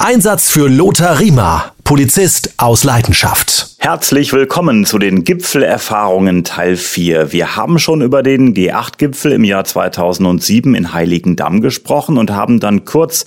Einsatz für Lothar Riemer, Polizist aus Leidenschaft. Herzlich willkommen zu den Gipfelerfahrungen Teil 4. Wir haben schon über den G8-Gipfel im Jahr 2007 in Heiligendamm gesprochen und haben dann kurz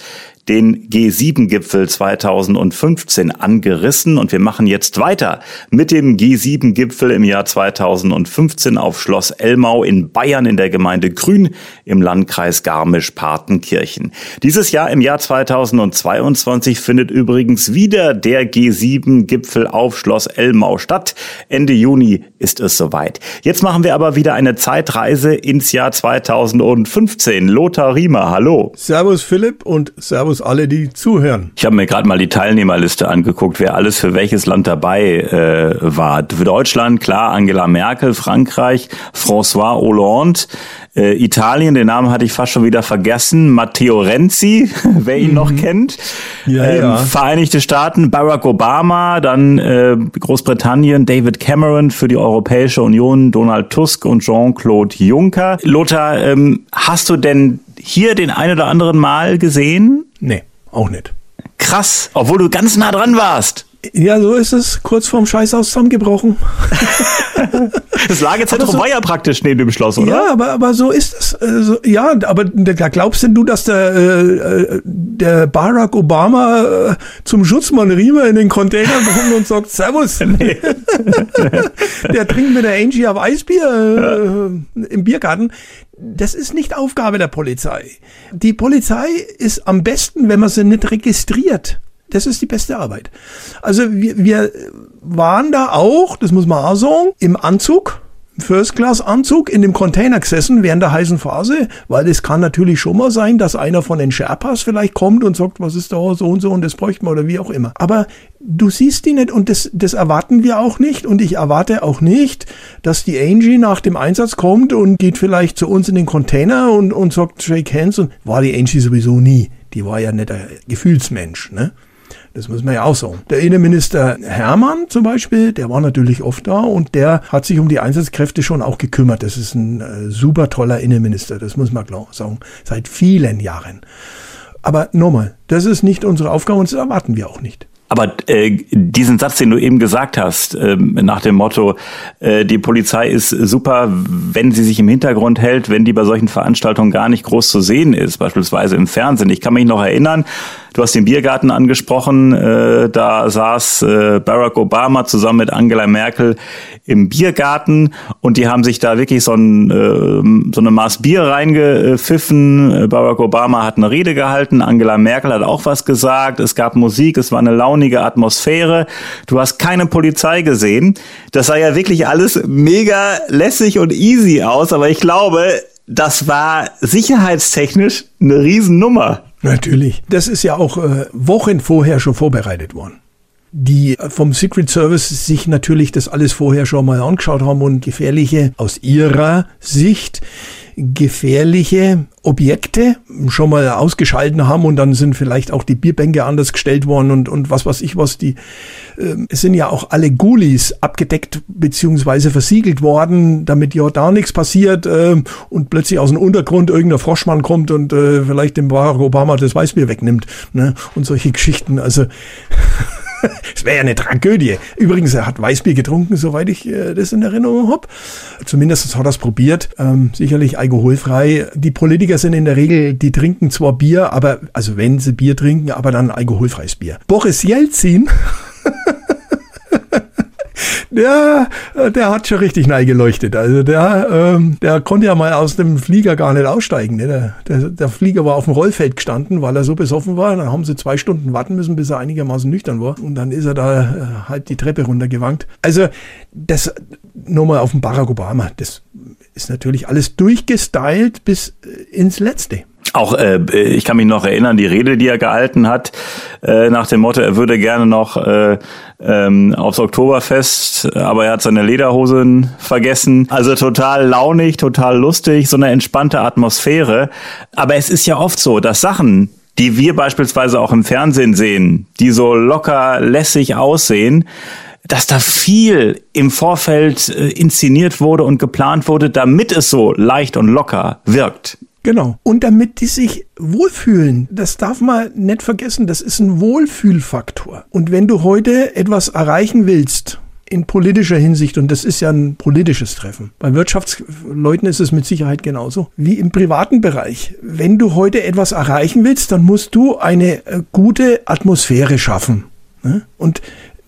den G7-Gipfel 2015 angerissen und wir machen jetzt weiter mit dem G7-Gipfel im Jahr 2015 auf Schloss Elmau in Bayern in der Gemeinde Grün im Landkreis Garmisch-Partenkirchen. Dieses Jahr im Jahr 2022 findet übrigens wieder der G7-Gipfel auf Schloss statt. Ende Juni ist es soweit. Jetzt machen wir aber wieder eine Zeitreise ins Jahr 2015. Lothar Riemer, hallo. Servus Philipp und Servus Servus alle, die zuhören. Ich habe mir gerade mal die Teilnehmerliste angeguckt, wer alles für welches Land dabei äh, war. Für Deutschland, klar, Angela Merkel, Frankreich, François Hollande, äh, Italien, den Namen hatte ich fast schon wieder vergessen, Matteo Renzi, wer ihn mhm. noch kennt. Ja, ähm, ja. Vereinigte Staaten, Barack Obama, dann äh, Großbritannien, David Cameron für die Europäische Union, Donald Tusk und Jean-Claude Juncker. Lothar, ähm, hast du denn hier den ein oder anderen Mal gesehen? Nee, auch nicht. Krass, obwohl du ganz nah dran warst. Ja, so ist es. Kurz vorm Scheißhaus zusammengebrochen. das Lagezentrum so, war ja praktisch neben dem Schloss, oder? Ja, aber, aber so ist es. Also, ja, aber da glaubst denn du, dass der, äh, der Barack Obama äh, zum Schutzmann Riemer in den Container kommt und sagt Servus? Nee. der trinkt mit der Angie auf Eisbier äh, im Biergarten das ist nicht Aufgabe der Polizei. Die Polizei ist am besten, wenn man sie nicht registriert. Das ist die beste Arbeit. Also wir, wir waren da auch, das muss man auch sagen, im Anzug. First-Class-Anzug in dem Container gesessen während der heißen Phase, weil es kann natürlich schon mal sein, dass einer von den Sherpas vielleicht kommt und sagt, was ist da so und so und das bräuchten wir oder wie auch immer. Aber du siehst die nicht und das, das erwarten wir auch nicht und ich erwarte auch nicht, dass die Angie nach dem Einsatz kommt und geht vielleicht zu uns in den Container und, und sagt, shake hands und war die Angie sowieso nie. Die war ja nicht ein Gefühlsmensch, ne? Das muss man ja auch sagen. Der Innenminister Hermann zum Beispiel, der war natürlich oft da und der hat sich um die Einsatzkräfte schon auch gekümmert. Das ist ein äh, super toller Innenminister, das muss man klar sagen, seit vielen Jahren. Aber nochmal, das ist nicht unsere Aufgabe und das erwarten wir auch nicht. Aber äh, diesen Satz, den du eben gesagt hast, äh, nach dem Motto, äh, die Polizei ist super, wenn sie sich im Hintergrund hält, wenn die bei solchen Veranstaltungen gar nicht groß zu sehen ist, beispielsweise im Fernsehen. Ich kann mich noch erinnern, Du hast den Biergarten angesprochen. Äh, da saß äh, Barack Obama zusammen mit Angela Merkel im Biergarten und die haben sich da wirklich so, ein, äh, so eine Maß Bier reingepfiffen. Barack Obama hat eine Rede gehalten, Angela Merkel hat auch was gesagt. Es gab Musik, es war eine launige Atmosphäre. Du hast keine Polizei gesehen. Das sah ja wirklich alles mega lässig und easy aus, aber ich glaube, das war sicherheitstechnisch eine Riesennummer. Natürlich. Das ist ja auch äh, Wochen vorher schon vorbereitet worden. Die äh, vom Secret Service sich natürlich das alles vorher schon mal angeschaut haben und gefährliche, aus ihrer Sicht, gefährliche Objekte schon mal ausgeschalten haben und dann sind vielleicht auch die Bierbänke anders gestellt worden und, und was weiß ich was. Die äh, es sind ja auch alle Gulis abgedeckt beziehungsweise versiegelt worden, damit ja da nichts passiert äh, und plötzlich aus dem Untergrund irgendein Froschmann kommt und äh, vielleicht dem Barack Obama das Weißbier wegnimmt ne? und solche Geschichten. Also Es wäre ja eine Tragödie. Übrigens, er hat Weißbier getrunken, soweit ich äh, das in Erinnerung habe. Zumindest hat er es probiert. Ähm, sicherlich alkoholfrei. Die Politiker sind in der Regel, die trinken zwar Bier, aber, also wenn sie Bier trinken, aber dann alkoholfreies Bier. Boris Jelzin der, der hat schon richtig geleuchtet. Also der, ähm, der konnte ja mal aus dem Flieger gar nicht aussteigen. Ne? Der, der, der Flieger war auf dem Rollfeld gestanden, weil er so besoffen war. Dann haben sie zwei Stunden warten müssen, bis er einigermaßen nüchtern war. Und dann ist er da äh, halt die Treppe runtergewankt. Also das nochmal auf den Barack Obama. Das ist natürlich alles durchgestylt bis äh, ins Letzte. Auch äh, ich kann mich noch erinnern, die Rede, die er gehalten hat, äh, nach dem Motto, er würde gerne noch äh, ähm, aufs Oktoberfest, aber er hat seine Lederhosen vergessen. Also total launig, total lustig, so eine entspannte Atmosphäre. Aber es ist ja oft so, dass Sachen, die wir beispielsweise auch im Fernsehen sehen, die so locker lässig aussehen, dass da viel im Vorfeld äh, inszeniert wurde und geplant wurde, damit es so leicht und locker wirkt. Genau. Und damit die sich wohlfühlen, das darf man nicht vergessen, das ist ein Wohlfühlfaktor. Und wenn du heute etwas erreichen willst, in politischer Hinsicht, und das ist ja ein politisches Treffen. Bei Wirtschaftsleuten ist es mit Sicherheit genauso wie im privaten Bereich. Wenn du heute etwas erreichen willst, dann musst du eine äh, gute Atmosphäre schaffen. Ne? Und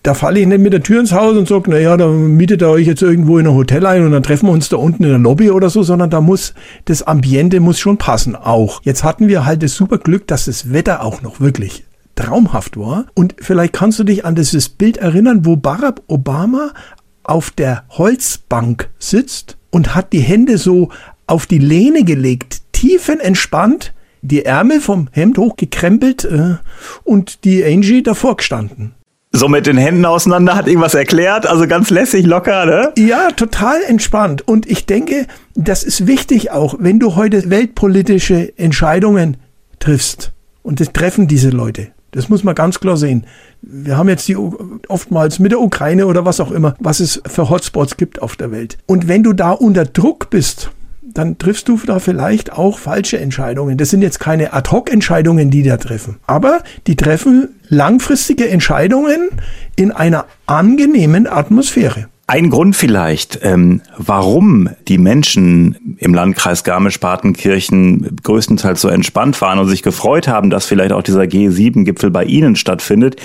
da falle ich nicht mit der Tür ins Haus und sage, naja, da mietet ihr euch jetzt irgendwo in ein Hotel ein und dann treffen wir uns da unten in der Lobby oder so, sondern da muss, das Ambiente muss schon passen, auch. Jetzt hatten wir halt das super Glück, dass das Wetter auch noch wirklich traumhaft war. Und vielleicht kannst du dich an dieses Bild erinnern, wo Barack Obama auf der Holzbank sitzt und hat die Hände so auf die Lehne gelegt, tiefenentspannt, die Ärmel vom Hemd hochgekrempelt äh, und die Angie davor gestanden so mit den Händen auseinander, hat irgendwas erklärt, also ganz lässig, locker, ne? Ja, total entspannt. Und ich denke, das ist wichtig auch, wenn du heute weltpolitische Entscheidungen triffst. Und das treffen diese Leute. Das muss man ganz klar sehen. Wir haben jetzt die oftmals mit der Ukraine oder was auch immer, was es für Hotspots gibt auf der Welt. Und wenn du da unter Druck bist, dann triffst du da vielleicht auch falsche Entscheidungen. Das sind jetzt keine Ad-Hoc-Entscheidungen, die da treffen. Aber die treffen langfristige Entscheidungen in einer angenehmen Atmosphäre. Ein Grund vielleicht, ähm, warum die Menschen im Landkreis Garmisch-Partenkirchen größtenteils so entspannt waren und sich gefreut haben, dass vielleicht auch dieser G7-Gipfel bei Ihnen stattfindet,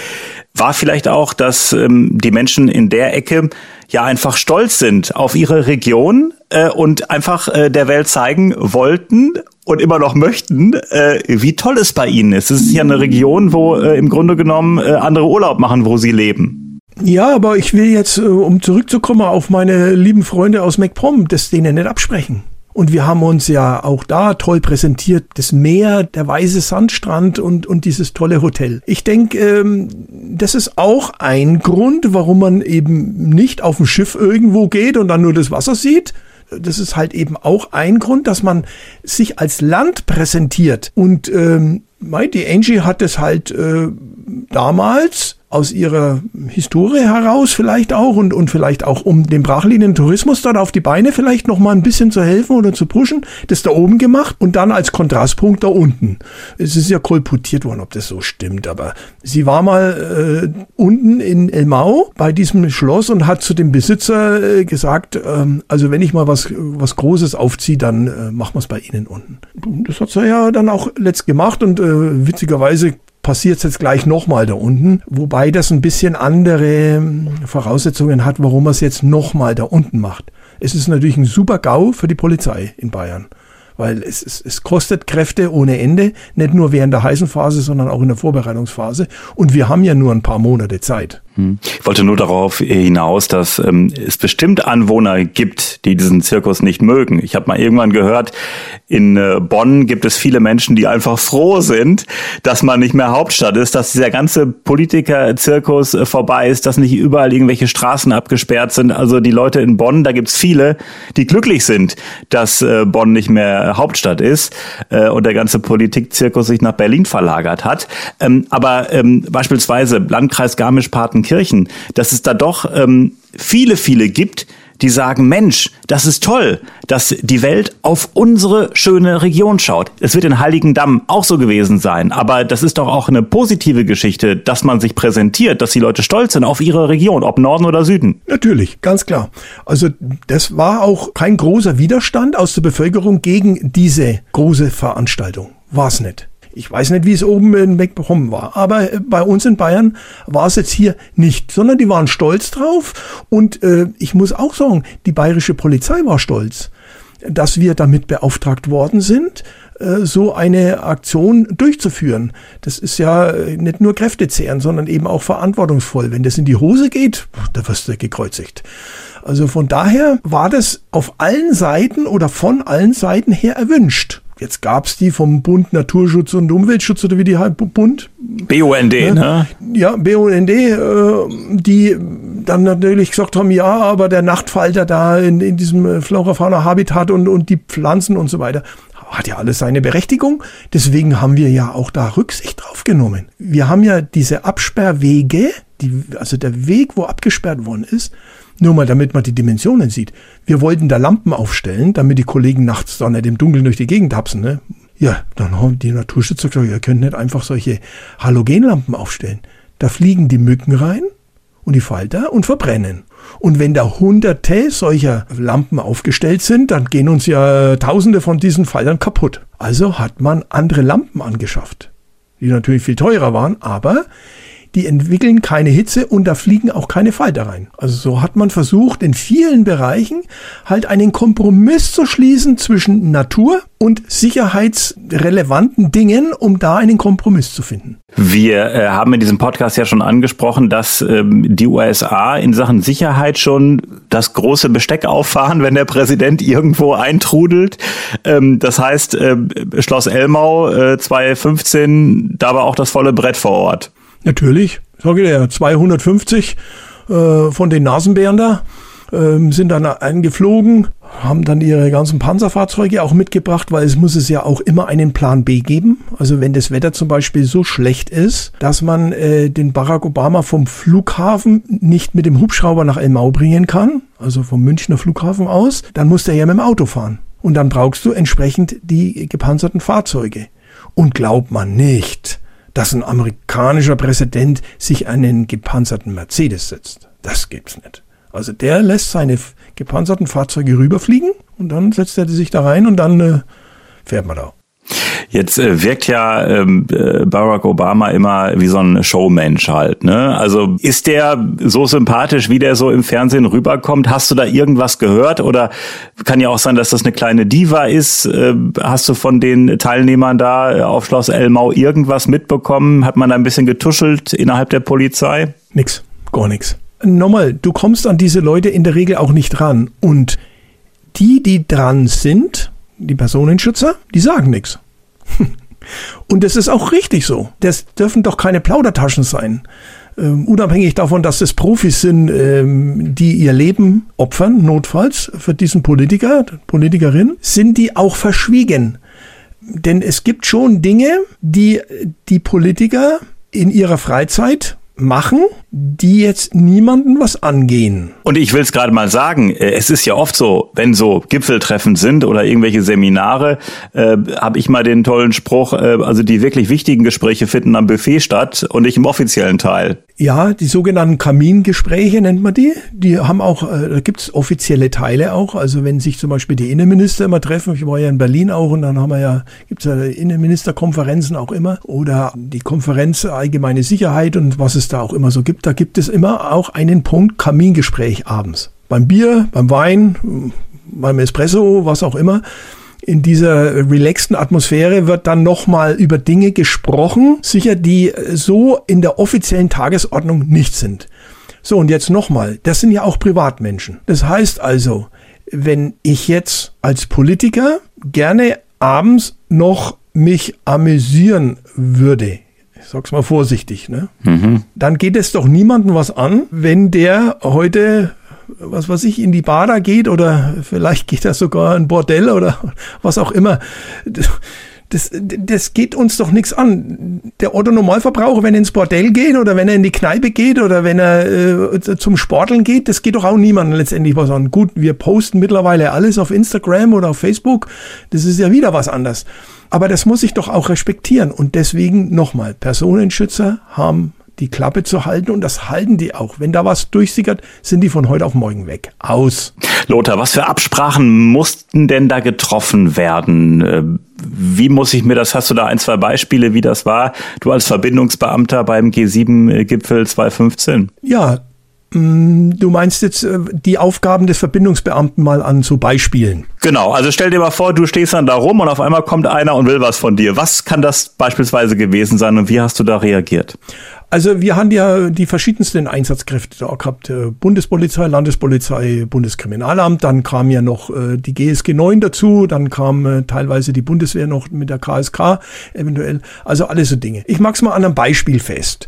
war vielleicht auch, dass ähm, die Menschen in der Ecke ja einfach stolz sind auf ihre Region äh, und einfach äh, der Welt zeigen wollten und immer noch möchten, äh, wie toll es bei ihnen ist. Es ist ja eine Region, wo äh, im Grunde genommen äh, andere Urlaub machen, wo sie leben. Ja, aber ich will jetzt, äh, um zurückzukommen auf meine lieben Freunde aus MacPom, das denen nicht absprechen. Und wir haben uns ja auch da toll präsentiert, das Meer, der weiße Sandstrand und, und dieses tolle Hotel. Ich denke, ähm, das ist auch ein Grund, warum man eben nicht auf dem Schiff irgendwo geht und dann nur das Wasser sieht. Das ist halt eben auch ein Grund, dass man sich als Land präsentiert. Und ähm, die Angie hat es halt äh, damals aus ihrer Historie heraus vielleicht auch und, und vielleicht auch um dem brachliegenden Tourismus dort auf die Beine vielleicht noch mal ein bisschen zu helfen oder zu pushen, das da oben gemacht und dann als Kontrastpunkt da unten. Es ist ja kolportiert worden, ob das so stimmt, aber sie war mal äh, unten in Elmau bei diesem Schloss und hat zu dem Besitzer äh, gesagt, äh, also wenn ich mal was, was Großes aufziehe, dann äh, machen wir es bei Ihnen unten. Und das hat sie ja dann auch letzt gemacht und äh, witzigerweise passiert es jetzt gleich nochmal da unten, wobei das ein bisschen andere hm, Voraussetzungen hat, warum man es jetzt nochmal da unten macht. Es ist natürlich ein super GAU für die Polizei in Bayern weil es, es, es kostet Kräfte ohne Ende, nicht nur während der heißen Phase, sondern auch in der Vorbereitungsphase. Und wir haben ja nur ein paar Monate Zeit. Hm. Ich wollte nur darauf hinaus, dass ähm, es bestimmt Anwohner gibt, die diesen Zirkus nicht mögen. Ich habe mal irgendwann gehört, in äh, Bonn gibt es viele Menschen, die einfach froh sind, dass man nicht mehr Hauptstadt ist, dass dieser ganze Politiker-Zirkus äh, vorbei ist, dass nicht überall irgendwelche Straßen abgesperrt sind. Also die Leute in Bonn, da gibt's viele, die glücklich sind, dass äh, Bonn nicht mehr Hauptstadt ist äh, und der ganze Politikzirkus sich nach Berlin verlagert hat. Ähm, aber ähm, beispielsweise Landkreis Garmisch-Partenkirchen Kirchen, dass es da doch ähm, viele, viele gibt, die sagen, Mensch, das ist toll, dass die Welt auf unsere schöne Region schaut. Es wird in Heiligendamm auch so gewesen sein, aber das ist doch auch eine positive Geschichte, dass man sich präsentiert, dass die Leute stolz sind auf ihre Region, ob Norden oder Süden. Natürlich, ganz klar. Also das war auch kein großer Widerstand aus der Bevölkerung gegen diese große Veranstaltung. War es nicht. Ich weiß nicht, wie es oben in Mecklenburg war, aber äh, bei uns in Bayern war es jetzt hier nicht, sondern die waren stolz drauf und äh, ich muss auch sagen, die bayerische Polizei war stolz, dass wir damit beauftragt worden sind, äh, so eine Aktion durchzuführen. Das ist ja äh, nicht nur kräftezehrend, sondern eben auch verantwortungsvoll. Wenn das in die Hose geht, da wirst du gekreuzigt. Also von daher war das auf allen Seiten oder von allen Seiten her erwünscht. Jetzt gab's die vom Bund Naturschutz und Umweltschutz oder wie die halt Bund? BUND, ne? ne? Ja, BUND, äh, die dann natürlich gesagt haben, ja, aber der Nachtfalter da in, in diesem äh, Flora-Fauna-Habitat und, und die Pflanzen und so weiter, hat ja alles seine Berechtigung. Deswegen haben wir ja auch da Rücksicht drauf genommen. Wir haben ja diese Absperrwege die, also der Weg, wo abgesperrt worden ist, nur mal damit man die Dimensionen sieht. Wir wollten da Lampen aufstellen, damit die Kollegen nachts da nicht im Dunkeln durch die Gegend hapsen. Ne? Ja, dann haben die Naturschützer gesagt, ihr könnt nicht einfach solche Halogenlampen aufstellen. Da fliegen die Mücken rein und die Falter und verbrennen. Und wenn da hunderte solcher Lampen aufgestellt sind, dann gehen uns ja tausende von diesen Faltern kaputt. Also hat man andere Lampen angeschafft, die natürlich viel teurer waren, aber die entwickeln keine Hitze und da fliegen auch keine Falter rein. Also so hat man versucht, in vielen Bereichen halt einen Kompromiss zu schließen zwischen Natur und sicherheitsrelevanten Dingen, um da einen Kompromiss zu finden. Wir äh, haben in diesem Podcast ja schon angesprochen, dass ähm, die USA in Sachen Sicherheit schon das große Besteck auffahren, wenn der Präsident irgendwo eintrudelt. Ähm, das heißt, äh, Schloss Elmau äh, 2015, da war auch das volle Brett vor Ort. Natürlich, sage ich dir, 250 äh, von den Nasenbären da äh, sind dann eingeflogen, haben dann ihre ganzen Panzerfahrzeuge auch mitgebracht, weil es muss es ja auch immer einen Plan B geben. Also wenn das Wetter zum Beispiel so schlecht ist, dass man äh, den Barack Obama vom Flughafen nicht mit dem Hubschrauber nach Elmau bringen kann, also vom Münchner Flughafen aus, dann muss der ja mit dem Auto fahren. Und dann brauchst du entsprechend die gepanzerten Fahrzeuge. Und glaubt man nicht, dass ein amerikanischer Präsident sich einen gepanzerten Mercedes setzt. Das gibt's nicht. Also der lässt seine gepanzerten Fahrzeuge rüberfliegen und dann setzt er sich da rein und dann äh, fährt man da. Jetzt äh, wirkt ja ähm, äh, Barack Obama immer wie so ein Showmensch halt. Ne? Also ist der so sympathisch, wie der so im Fernsehen rüberkommt? Hast du da irgendwas gehört? Oder kann ja auch sein, dass das eine kleine Diva ist. Äh, hast du von den Teilnehmern da auf Schloss Elmau irgendwas mitbekommen? Hat man da ein bisschen getuschelt innerhalb der Polizei? Nix, gar nichts. Nochmal, du kommst an diese Leute in der Regel auch nicht ran. Und die, die dran sind, die Personenschützer, die sagen nichts. Und das ist auch richtig so. Das dürfen doch keine Plaudertaschen sein. Ähm, unabhängig davon, dass es Profis sind, ähm, die ihr Leben opfern, notfalls für diesen Politiker, Politikerin, sind die auch verschwiegen. Denn es gibt schon Dinge, die die Politiker in ihrer Freizeit machen, die jetzt niemanden was angehen. Und ich will es gerade mal sagen, äh, es ist ja oft so, wenn so Gipfeltreffen sind oder irgendwelche Seminare, äh, habe ich mal den tollen Spruch, äh, also die wirklich wichtigen Gespräche finden am Buffet statt und nicht im offiziellen Teil. Ja, die sogenannten Kamingespräche nennt man die. Die haben auch, äh, da gibt's offizielle Teile auch. Also wenn sich zum Beispiel die Innenminister immer treffen, ich war ja in Berlin auch und dann haben wir ja, gibt's ja Innenministerkonferenzen auch immer oder die Konferenz Allgemeine Sicherheit und was es da auch immer so gibt, da gibt es immer auch einen Punkt Kamingespräch abends. Beim Bier, beim Wein, beim Espresso, was auch immer in dieser relaxten Atmosphäre wird dann nochmal über Dinge gesprochen, sicher, die so in der offiziellen Tagesordnung nicht sind. So, und jetzt nochmal, das sind ja auch Privatmenschen. Das heißt also, wenn ich jetzt als Politiker gerne abends noch mich amüsieren würde, ich sag's mal vorsichtig, ne? Mhm. Dann geht es doch niemandem was an, wenn der heute was weiß ich, in die Bar da geht oder vielleicht geht er sogar ein Bordell oder was auch immer. Das, das geht uns doch nichts an. Der Otto Normalverbraucher, wenn er ins Bordell geht oder wenn er in die Kneipe geht oder wenn er äh, zum Sporteln geht, das geht doch auch niemandem letztendlich was an. Gut, wir posten mittlerweile alles auf Instagram oder auf Facebook. Das ist ja wieder was anderes. Aber das muss ich doch auch respektieren. Und deswegen nochmal, Personenschützer haben die Klappe zu halten und das halten die auch. Wenn da was durchsickert, sind die von heute auf morgen weg. Aus. Lothar, was für Absprachen mussten denn da getroffen werden? Äh, wie muss ich mir das, hast du da ein, zwei Beispiele, wie das war? Du als Verbindungsbeamter beim G7-Gipfel 2015? Ja, Du meinst jetzt äh, die Aufgaben des Verbindungsbeamten mal an so Beispielen? Genau, also stell dir mal vor, du stehst dann da rum und auf einmal kommt einer und will was von dir. Was kann das beispielsweise gewesen sein und wie hast du da reagiert? Also wir haben ja die verschiedensten Einsatzkräfte da gehabt. Äh, Bundespolizei, Landespolizei, Bundeskriminalamt, dann kam ja noch äh, die GSG 9 dazu, dann kam teilweise die Bundeswehr noch mit der KSK eventuell. Also alles so Dinge. Ich mag's mal an einem Beispiel fest.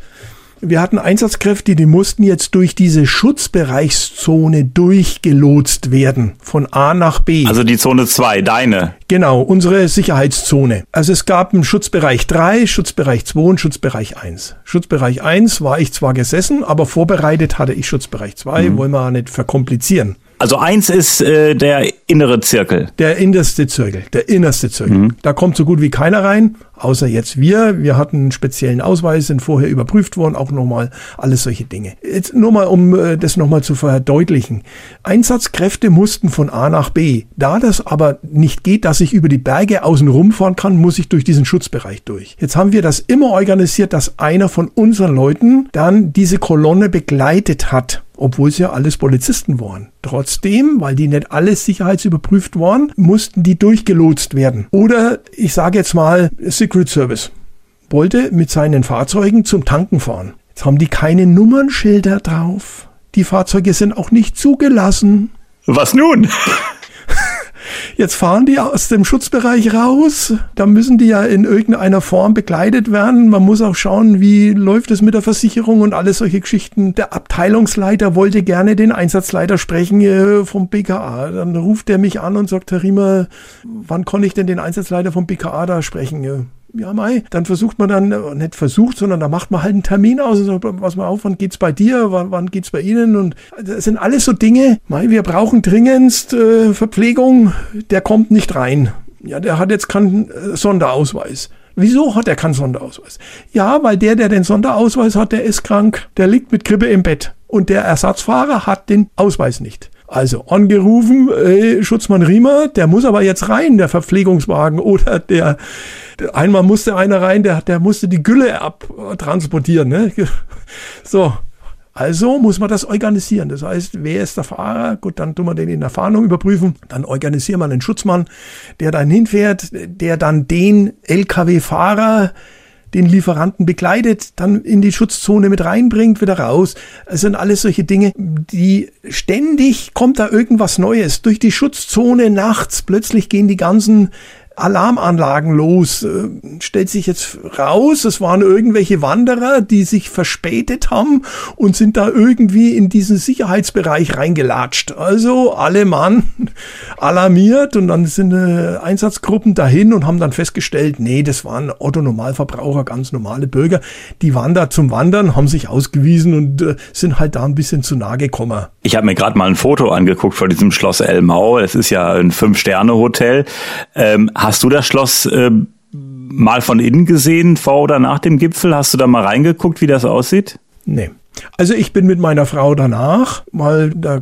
Wir hatten Einsatzkräfte, die mussten jetzt durch diese Schutzbereichszone durchgelotst werden, von A nach B. Also die Zone 2, deine. Genau, unsere Sicherheitszone. Also es gab einen Schutzbereich 3, Schutzbereich 2 und Schutzbereich 1. Schutzbereich 1 war ich zwar gesessen, aber vorbereitet hatte ich Schutzbereich 2, mhm. wollen wir nicht verkomplizieren. Also eins ist äh, der innere Zirkel. Der innerste Zirkel, der innerste Zirkel. Mhm. Da kommt so gut wie keiner rein, außer jetzt wir. Wir hatten einen speziellen Ausweis, sind vorher überprüft worden, auch nochmal alles solche Dinge. Jetzt nur mal, um äh, das nochmal zu verdeutlichen. Einsatzkräfte mussten von A nach B. Da das aber nicht geht, dass ich über die Berge außen rumfahren kann, muss ich durch diesen Schutzbereich durch. Jetzt haben wir das immer organisiert, dass einer von unseren Leuten dann diese Kolonne begleitet hat obwohl es ja alles Polizisten waren. Trotzdem, weil die nicht alles sicherheitsüberprüft waren, mussten die durchgelotst werden. Oder ich sage jetzt mal Secret Service wollte mit seinen Fahrzeugen zum Tanken fahren. Jetzt haben die keine Nummernschilder drauf. Die Fahrzeuge sind auch nicht zugelassen. Was nun? Jetzt fahren die aus dem Schutzbereich raus. Da müssen die ja in irgendeiner Form begleitet werden. Man muss auch schauen, wie läuft es mit der Versicherung und alles solche Geschichten. Der Abteilungsleiter wollte gerne den Einsatzleiter sprechen äh, vom BKA. Dann ruft er mich an und sagt, Herr Riemer, wann kann ich denn den Einsatzleiter vom BKA da sprechen? Ja, Mai, dann versucht man dann, äh, nicht versucht, sondern da macht man halt einen Termin aus und sagt, pass mal auf, wann geht's bei dir, wann, wann geht's bei Ihnen und das sind alles so Dinge, Mai, wir brauchen dringendst äh, Verpflegung, der kommt nicht rein. Ja, der hat jetzt keinen äh, Sonderausweis. Wieso hat er keinen Sonderausweis? Ja, weil der, der den Sonderausweis hat, der ist krank, der liegt mit Grippe im Bett und der Ersatzfahrer hat den Ausweis nicht. Also angerufen, ey, Schutzmann Riemer, der muss aber jetzt rein, der Verpflegungswagen oder der, der einmal musste einer rein, der, der musste die Gülle abtransportieren. Ne? So, also muss man das organisieren. Das heißt, wer ist der Fahrer? Gut, dann tun wir den in der Fahndung überprüfen. Dann organisieren wir einen Schutzmann, der dann hinfährt, der dann den LKW-Fahrer den Lieferanten begleitet, dann in die Schutzzone mit reinbringt, wieder raus. Es sind alles solche Dinge, die ständig kommt da irgendwas Neues. Durch die Schutzzone nachts plötzlich gehen die ganzen Alarmanlagen los. Äh, stellt sich jetzt raus, es waren irgendwelche Wanderer, die sich verspätet haben und sind da irgendwie in diesen Sicherheitsbereich reingelatscht. Also alle Mann alarmiert und dann sind äh, Einsatzgruppen dahin und haben dann festgestellt, nee, das waren Otto-Normalverbraucher, ganz normale Bürger. Die waren da zum Wandern, haben sich ausgewiesen und äh, sind halt da ein bisschen zu nahe gekommen. Ich habe mir gerade mal ein Foto angeguckt von diesem Schloss Elmau. Es ist ja ein Fünf-Sterne-Hotel. Ähm, du das Schloss äh, mal von innen gesehen, vor oder nach dem Gipfel? Hast du da mal reingeguckt, wie das aussieht? Nee. Also ich bin mit meiner Frau danach, weil da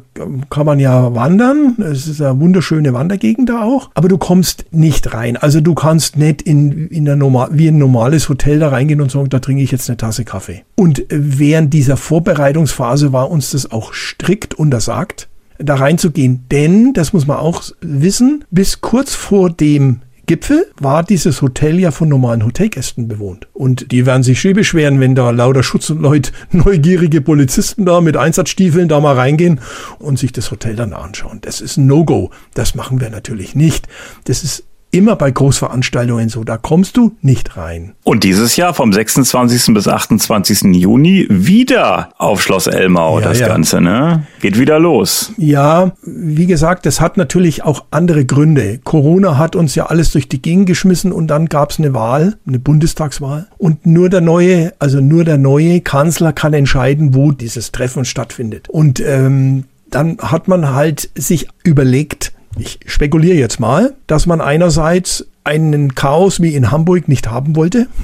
kann man ja wandern. Es ist eine wunderschöne Wandergegend da auch. Aber du kommst nicht rein. Also du kannst nicht in, in der normal, wie ein normales Hotel da reingehen und sagen, da trinke ich jetzt eine Tasse Kaffee. Und während dieser Vorbereitungsphase war uns das auch strikt untersagt, da reinzugehen. Denn, das muss man auch wissen, bis kurz vor dem Gipfel war dieses Hotel ja von normalen Hotelgästen bewohnt. Und die werden sich schön beschweren, wenn da lauter Schutz und Leute, neugierige Polizisten da mit Einsatzstiefeln da mal reingehen und sich das Hotel dann anschauen. Das ist ein No-Go. Das machen wir natürlich nicht. Das ist immer bei Großveranstaltungen so, da kommst du nicht rein. Und dieses Jahr vom 26. bis 28. Juni wieder auf Schloss Elmau, ja, das ja. Ganze, ne? Geht wieder los. Ja, wie gesagt, das hat natürlich auch andere Gründe. Corona hat uns ja alles durch die Gegend geschmissen und dann gab es eine Wahl, eine Bundestagswahl. Und nur der neue, also nur der neue Kanzler kann entscheiden, wo dieses Treffen stattfindet. Und ähm, dann hat man halt sich überlegt, ich spekuliere jetzt mal, dass man einerseits einen Chaos wie in Hamburg nicht haben wollte.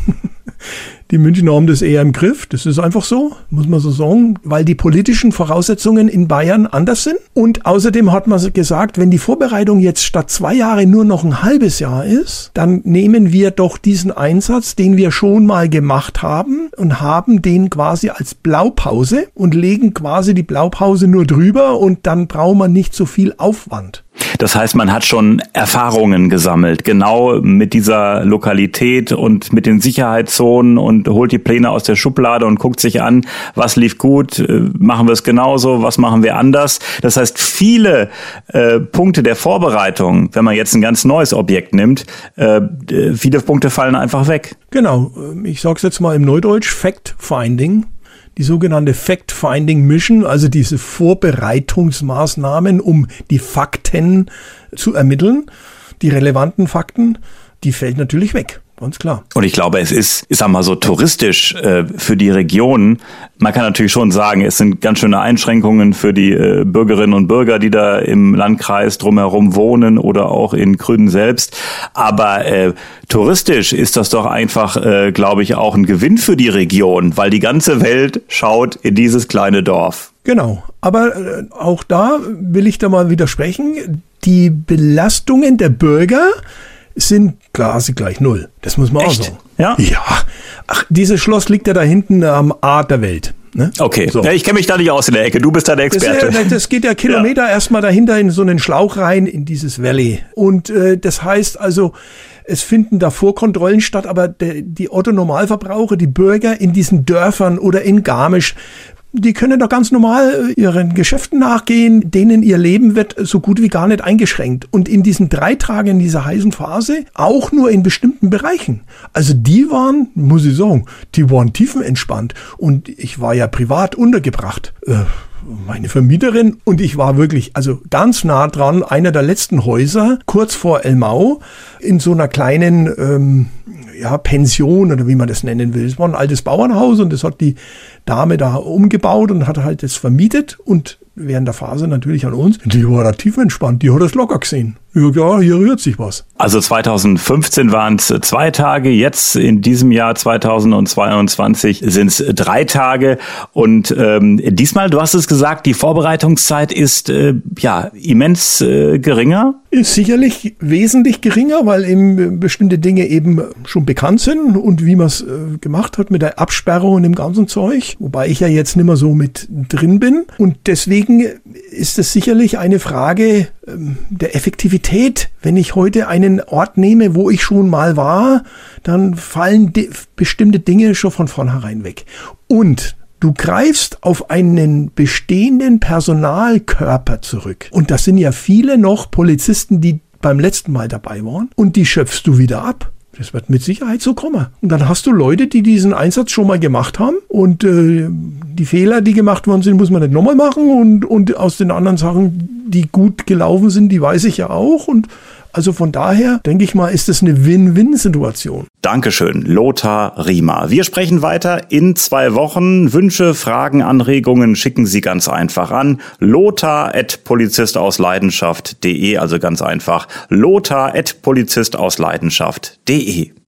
Die Münchner haben das eher im Griff. Das ist einfach so, muss man so sagen, weil die politischen Voraussetzungen in Bayern anders sind. Und außerdem hat man gesagt, wenn die Vorbereitung jetzt statt zwei Jahre nur noch ein halbes Jahr ist, dann nehmen wir doch diesen Einsatz, den wir schon mal gemacht haben und haben den quasi als Blaupause und legen quasi die Blaupause nur drüber und dann braucht man nicht so viel Aufwand. Das heißt, man hat schon Erfahrungen gesammelt, genau mit dieser Lokalität und mit den Sicherheitszonen und holt die Pläne aus der Schublade und guckt sich an, was lief gut, äh, machen wir es genauso, was machen wir anders. Das heißt, viele äh, Punkte der Vorbereitung, wenn man jetzt ein ganz neues Objekt nimmt, äh, viele Punkte fallen einfach weg. Genau, ähm, ich sage es jetzt mal im Neudeutsch, Fact-Finding die sogenannte Fact-Finding Mission, also diese Vorbereitungsmaßnahmen, um die Fakten zu ermitteln, die relevanten Fakten, die fällt natürlich weg. Ganz klar. Und ich glaube, es ist, ich sag mal so touristisch äh, für die Region. Man kann natürlich schon sagen, es sind ganz schöne Einschränkungen für die äh, Bürgerinnen und Bürger, die da im Landkreis drumherum wohnen oder auch in Grünen selbst. Aber äh, touristisch ist das doch einfach, äh, glaube ich, auch ein Gewinn für die Region, weil die ganze Welt schaut in dieses kleine Dorf. Genau. Aber äh, auch da will ich da mal widersprechen. Die Belastungen der Bürger sind quasi gleich null. Das muss man Echt? auch sagen. Ja? Ja. Ach, dieses Schloss liegt ja da hinten am Art der Welt. Ne? Okay, so. ja, ich kenne mich da nicht aus in der Ecke. Du bist da der Experte. Das, das geht ja Kilometer ja. erstmal dahinter in so einen Schlauch rein in dieses Valley. Und äh, das heißt also, es finden da Vorkontrollen statt, aber der, die Otto-Normalverbraucher, die Bürger in diesen Dörfern oder in Garmisch die können doch ganz normal äh, ihren Geschäften nachgehen, denen ihr Leben wird so gut wie gar nicht eingeschränkt. Und in diesen drei Tagen in dieser heißen Phase auch nur in bestimmten Bereichen. Also die waren, muss ich sagen, die waren tiefenentspannt. Und ich war ja privat untergebracht. Äh, meine Vermieterin und ich war wirklich, also ganz nah dran, einer der letzten Häuser, kurz vor Elmau, in so einer kleinen ähm, ja, Pension oder wie man das nennen will. Es war ein altes Bauernhaus und das hat die Dame da umgebaut und hat halt das vermietet und während der Phase natürlich an uns. Die war relativ entspannt, die hat das locker gesehen. Ja, hier rührt sich was. Also 2015 waren es zwei Tage, jetzt in diesem Jahr 2022 sind es drei Tage. Und ähm, diesmal, du hast es gesagt, die Vorbereitungszeit ist äh, ja immens äh, geringer. Ist sicherlich wesentlich geringer, weil eben bestimmte Dinge eben schon bekannt sind und wie man es äh, gemacht hat mit der Absperrung und dem ganzen Zeug. Wobei ich ja jetzt nicht mehr so mit drin bin. Und deswegen ist es sicherlich eine Frage ähm, der Effektivität. Wenn ich heute einen Ort nehme, wo ich schon mal war, dann fallen bestimmte Dinge schon von vornherein weg. Und Du greifst auf einen bestehenden Personalkörper zurück. Und das sind ja viele noch Polizisten, die beim letzten Mal dabei waren. Und die schöpfst du wieder ab. Das wird mit Sicherheit so kommen. Und dann hast du Leute, die diesen Einsatz schon mal gemacht haben. Und äh, die Fehler, die gemacht worden sind, muss man nicht nochmal machen. Und, und aus den anderen Sachen, die gut gelaufen sind, die weiß ich ja auch. Und also von daher denke ich mal, ist es eine Win-Win-Situation. Dankeschön, Lothar Riemer. Wir sprechen weiter in zwei Wochen. Wünsche, Fragen, Anregungen schicken Sie ganz einfach an lothar.polizistausleidenschaft.de, also ganz einfach lothar.polizistausleidenschaft.de.